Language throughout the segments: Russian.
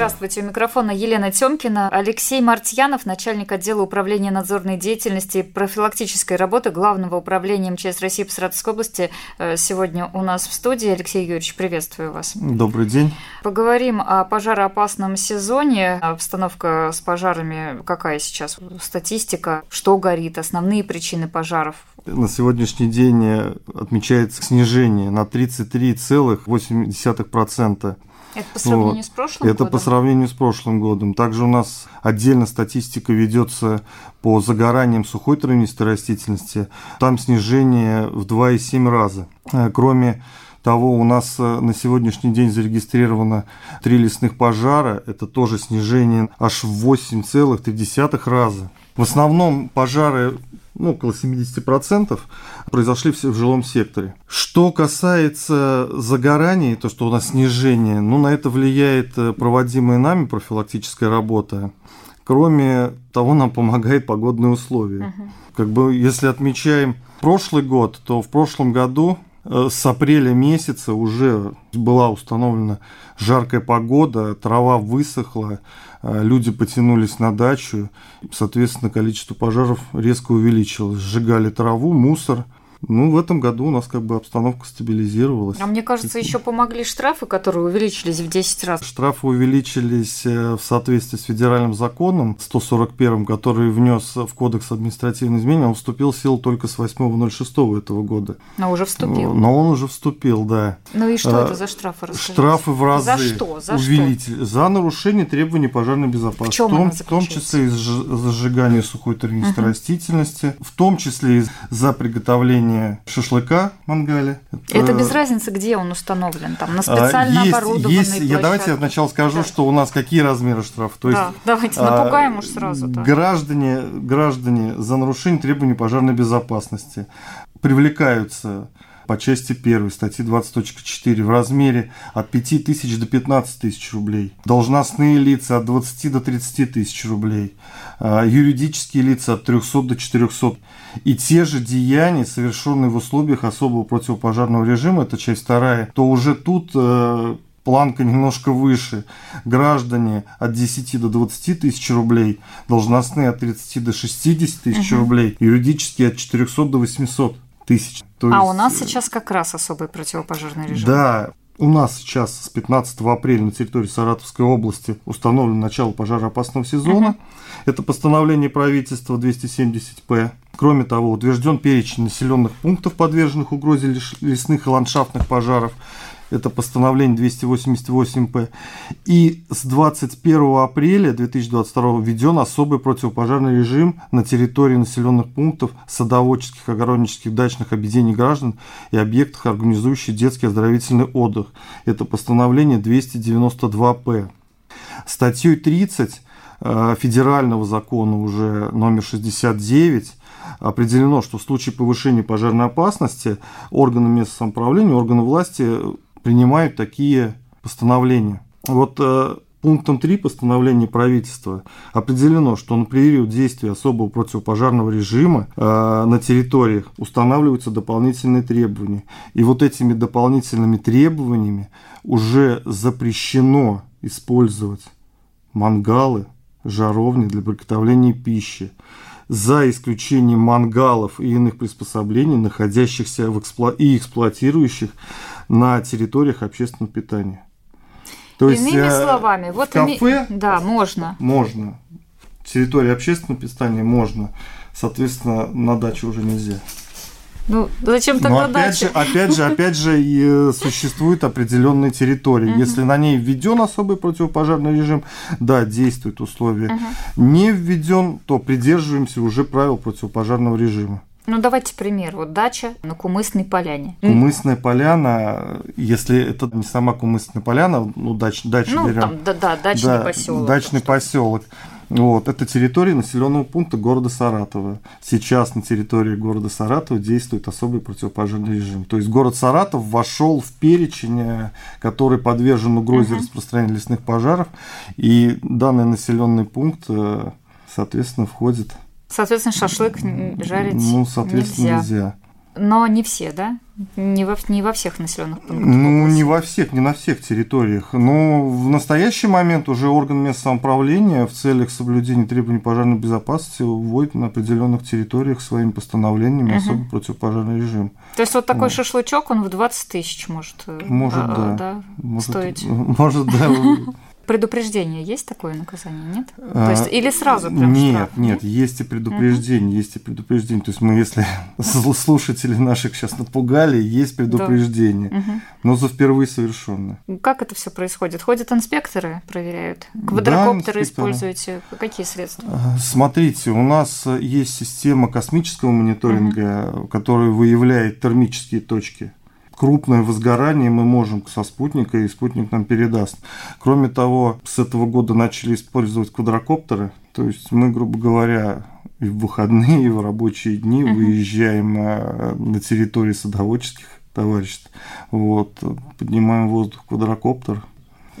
Здравствуйте, у микрофона Елена Тёмкина. Алексей Мартьянов, начальник отдела управления надзорной деятельности и профилактической работы Главного управления МЧС России по Саратовской области, э, сегодня у нас в студии. Алексей Юрьевич, приветствую вас. Добрый день. Поговорим о пожароопасном сезоне. Обстановка с пожарами какая сейчас? Статистика, что горит, основные причины пожаров? На сегодняшний день отмечается снижение на 33,8% это по сравнению вот. с прошлым Это годом? по сравнению с прошлым годом. Также у нас отдельно статистика ведется по загораниям сухой травянистой растительности. Там снижение в 2,7 раза. Э, кроме того, у нас э, на сегодняшний день зарегистрировано три лесных пожара. Это тоже снижение аж в 8,3 раза. В основном пожары ну, около 70%, произошли в жилом секторе. Что касается загораний, то, что у нас снижение, ну, на это влияет э, проводимая нами профилактическая работа. Кроме того, нам помогает погодные условия. Угу. Как бы, если отмечаем прошлый год, то в прошлом году с апреля месяца уже была установлена жаркая погода, трава высохла, э, люди потянулись на дачу, соответственно, количество пожаров резко увеличилось. Сжигали траву, мусор – ну, в этом году у нас как бы обстановка стабилизировалась. А мне кажется, еще помогли штрафы, которые увеличились в 10 раз. Штрафы увеличились э, в соответствии с федеральным законом 141, который внес в Кодекс административных изменений, он вступил в силу только с 8.06 этого года. Но уже вступил. Но он уже вступил, да. Ну и что а, это за штрафы? Расскажите? Штрафы в разы. За что? За увеличили. Что? За нарушение требований пожарной безопасности. В, чем в, том, в том числе из зажигания сухой травянистой uh-huh. растительности, в том числе за приготовление приготовления шашлыка в мангале. Это, это без разницы, где он установлен, там на специально есть, оборудованной есть, Я давайте я сначала скажу, да. что у нас какие размеры штрафа. То да, есть, давайте напугаем а, уж сразу. Да. Граждане, граждане за нарушение требований пожарной безопасности привлекаются по части 1 статьи 20.4 в размере от 5 тысяч до 15 тысяч рублей. Должностные лица от 20 до 30 тысяч рублей. А, юридические лица от 300 до 400. И те же деяния, совершенные в условиях особого противопожарного режима, это часть вторая, то уже тут э, планка немножко выше. Граждане от 10 до 20 тысяч рублей, должностные от 30 до 60 тысяч угу. рублей, юридические от 400 до 800 тысяч. То а есть... у нас сейчас как раз особый противопожарный режим. Да, у нас сейчас с 15 апреля на территории Саратовской области установлено начало пожароопасного сезона. Угу. Это постановление правительства 270-П. Кроме того, утвержден перечень населенных пунктов, подверженных угрозе лесных и ландшафтных пожаров это постановление 288-П. И с 21 апреля 2022 введен особый противопожарный режим на территории населенных пунктов, садоводческих, огороднических, дачных объединений граждан и объектах, организующих детский оздоровительный отдых. Это постановление 292-П. Статьей 30 э, федерального закона уже номер 69 определено, что в случае повышения пожарной опасности органы местного самоуправления, органы власти принимают такие постановления. Вот э, пунктом 3 постановления правительства определено, что на период действия особого противопожарного режима э, на территориях устанавливаются дополнительные требования. И вот этими дополнительными требованиями уже запрещено использовать мангалы, жаровни для приготовления пищи, за исключением мангалов и иных приспособлений, находящихся в экспло... и эксплуатирующих на территориях общественного питания. То Иными есть, э, словами, вот кафе име... да, можно. Можно. Территория общественного питания можно. Соответственно, на даче уже нельзя. Ну, зачем тогда Но опять дача? же, опять же, опять же, и э, существуют определенные территории. Если на ней введен особый противопожарный режим, да, действуют условия. Не введен, то придерживаемся уже правил противопожарного режима. Ну, давайте пример. Вот дача на Кумысной поляне. Кумысная поляна, если это не сама Кумысная поляна, ну, дач, дачу ну, берем. Там, да, да, дачный да, поселок. Дачный поселок. Вот, это территория населенного пункта города Саратова. Сейчас на территории города Саратова действует особый противопожарный режим. То есть город Саратов вошел в перечень, э, который подвержен угрозе uh-huh. распространения лесных пожаров. И данный населенный пункт, э, соответственно, входит Соответственно, шашлык жарить Ну, соответственно, нельзя. нельзя. Но не все, да? Не во, не во всех населенных пунктах. Ну, не во всех, не на всех территориях. Но в настоящий момент уже орган местного самоуправления в целях соблюдения требований пожарной безопасности вводит на определенных территориях своими постановлениями угу. особо противопожарный режим. То есть вот такой вот. шашлычок, он в 20 тысяч может, может а, да. Да, может, стоить? Может, да. Предупреждение есть такое наказание, нет? А, То есть или сразу прям Нет, штраф, нет, нет, есть и предупреждение, uh есть и предупреждение. То есть мы, если слушатели наших сейчас напугали, есть предупреждение, да. uh но за впервые совершенное. Как это все происходит? Ходят инспекторы, проверяют? Квадрокоптеры да, используете? Какие средства? А, смотрите, у нас есть система космического мониторинга, uh которая выявляет термические точки крупное возгорание мы можем со спутника, и спутник нам передаст. Кроме того, с этого года начали использовать квадрокоптеры, то есть мы, грубо говоря, и в выходные, и в рабочие дни uh-huh. выезжаем э, на территории садоводческих товариществ, вот, поднимаем воздух квадрокоптер,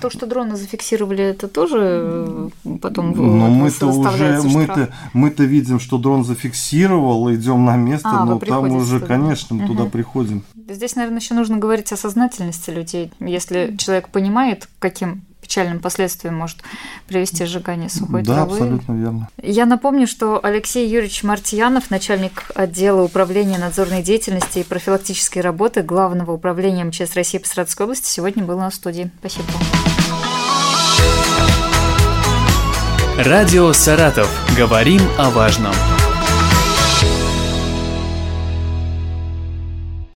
то, что дроны зафиксировали, это тоже э, потом Но мы-то уже мы-то мы-то видим, что дрон зафиксировал, идем на место, а, но там уже, конечно, мы угу. туда приходим. Здесь, наверное, еще нужно говорить о сознательности людей. Если человек понимает, каким печальным последствиям может привести сжигание сухой да, травы. Да, абсолютно верно. Я напомню, что Алексей Юрьевич Мартьянов, начальник отдела управления надзорной деятельности и профилактической работы Главного управления МЧС России по Саратовской области, сегодня был на студии. Спасибо. Радио «Саратов». Говорим о важном.